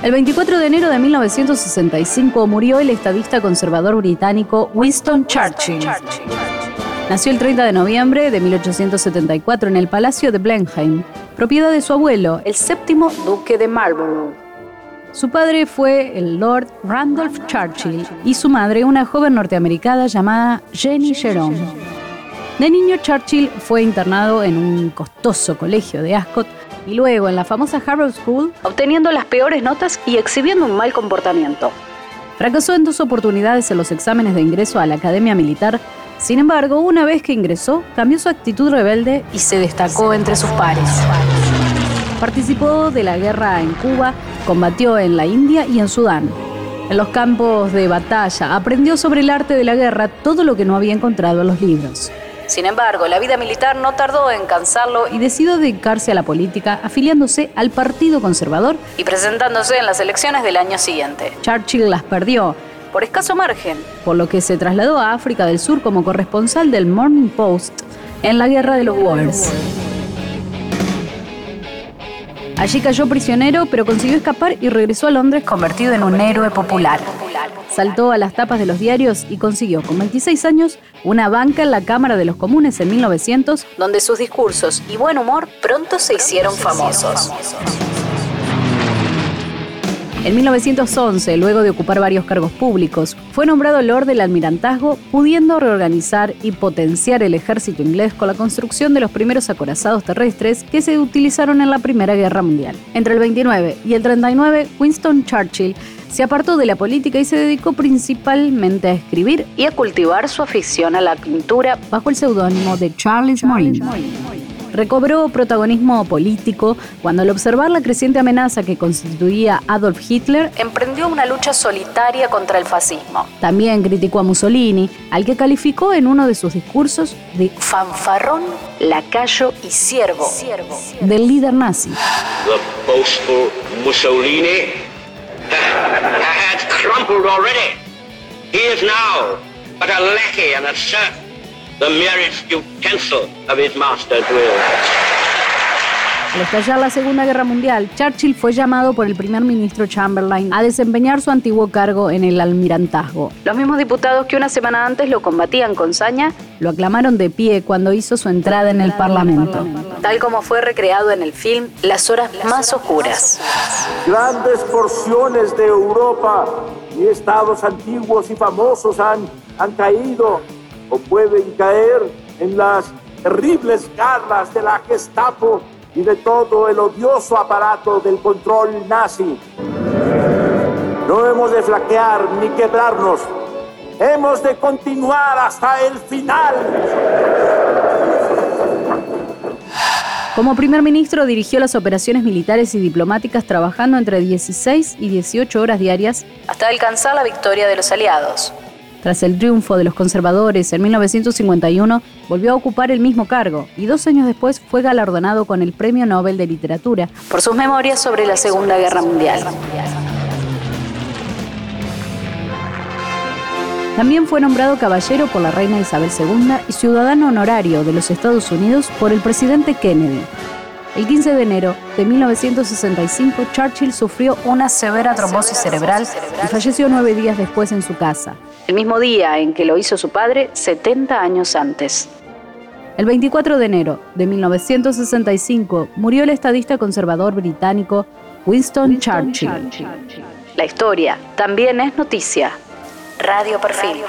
El 24 de enero de 1965 murió el estadista conservador británico Winston Churchill. Nació el 30 de noviembre de 1874 en el Palacio de Blenheim, propiedad de su abuelo, el séptimo duque de Marlborough. Su padre fue el Lord Randolph Churchill y su madre una joven norteamericana llamada Jenny Jerome. De niño, Churchill fue internado en un costoso colegio de Ascot y luego en la famosa Harrow School, obteniendo las peores notas y exhibiendo un mal comportamiento. Fracasó en dos oportunidades en los exámenes de ingreso a la Academia Militar, sin embargo, una vez que ingresó, cambió su actitud rebelde y se destacó entre sus pares. Participó de la guerra en Cuba, combatió en la India y en Sudán. En los campos de batalla aprendió sobre el arte de la guerra todo lo que no había encontrado en los libros. Sin embargo, la vida militar no tardó en cansarlo y decidió dedicarse a la política, afiliándose al Partido Conservador y presentándose en las elecciones del año siguiente. Churchill las perdió por escaso margen, por lo que se trasladó a África del Sur como corresponsal del Morning Post en la Guerra de los Boers. Allí cayó prisionero, pero consiguió escapar y regresó a Londres convertido en un héroe popular. Saltó a las tapas de los diarios y consiguió, con 26 años, una banca en la Cámara de los Comunes en 1900, donde sus discursos y buen humor pronto se hicieron famosos. En 1911, luego de ocupar varios cargos públicos, fue nombrado Lord del Almirantazgo, pudiendo reorganizar y potenciar el ejército inglés con la construcción de los primeros acorazados terrestres que se utilizaron en la Primera Guerra Mundial. Entre el 29 y el 39, Winston Churchill se apartó de la política y se dedicó principalmente a escribir y a cultivar su afición a la pintura bajo el seudónimo de Charles Morin recobró protagonismo político cuando al observar la creciente amenaza que constituía Adolf Hitler, emprendió una lucha solitaria contra el fascismo. También criticó a Mussolini, al que calificó en uno de sus discursos de fanfarrón, lacayo y siervo del líder nazi. Mussolini the merest utensil of his master's will. Al estallar la Segunda Guerra Mundial, Churchill fue llamado por el primer ministro Chamberlain a desempeñar su antiguo cargo en el almirantazgo. Los mismos diputados que una semana antes lo combatían con saña lo aclamaron de pie cuando hizo su entrada en el Parlamento, tal como fue recreado en el film Las horas más oscuras. Grandes porciones de Europa y estados antiguos y famosos han, han caído o pueden caer en las terribles garras de la Gestapo y de todo el odioso aparato del control nazi. No hemos de flaquear ni quebrarnos. Hemos de continuar hasta el final. Como primer ministro dirigió las operaciones militares y diplomáticas trabajando entre 16 y 18 horas diarias hasta alcanzar la victoria de los aliados. Tras el triunfo de los conservadores en 1951, volvió a ocupar el mismo cargo y dos años después fue galardonado con el Premio Nobel de Literatura por sus memorias sobre la Segunda Guerra Mundial. También fue nombrado caballero por la reina Isabel II y ciudadano honorario de los Estados Unidos por el presidente Kennedy. El 15 de enero de 1965, Churchill sufrió una severa trombosis cerebral y falleció nueve días después en su casa, el mismo día en que lo hizo su padre 70 años antes. El 24 de enero de 1965 murió el estadista conservador británico Winston, Churchill. La historia también es noticia. Radio Perfil.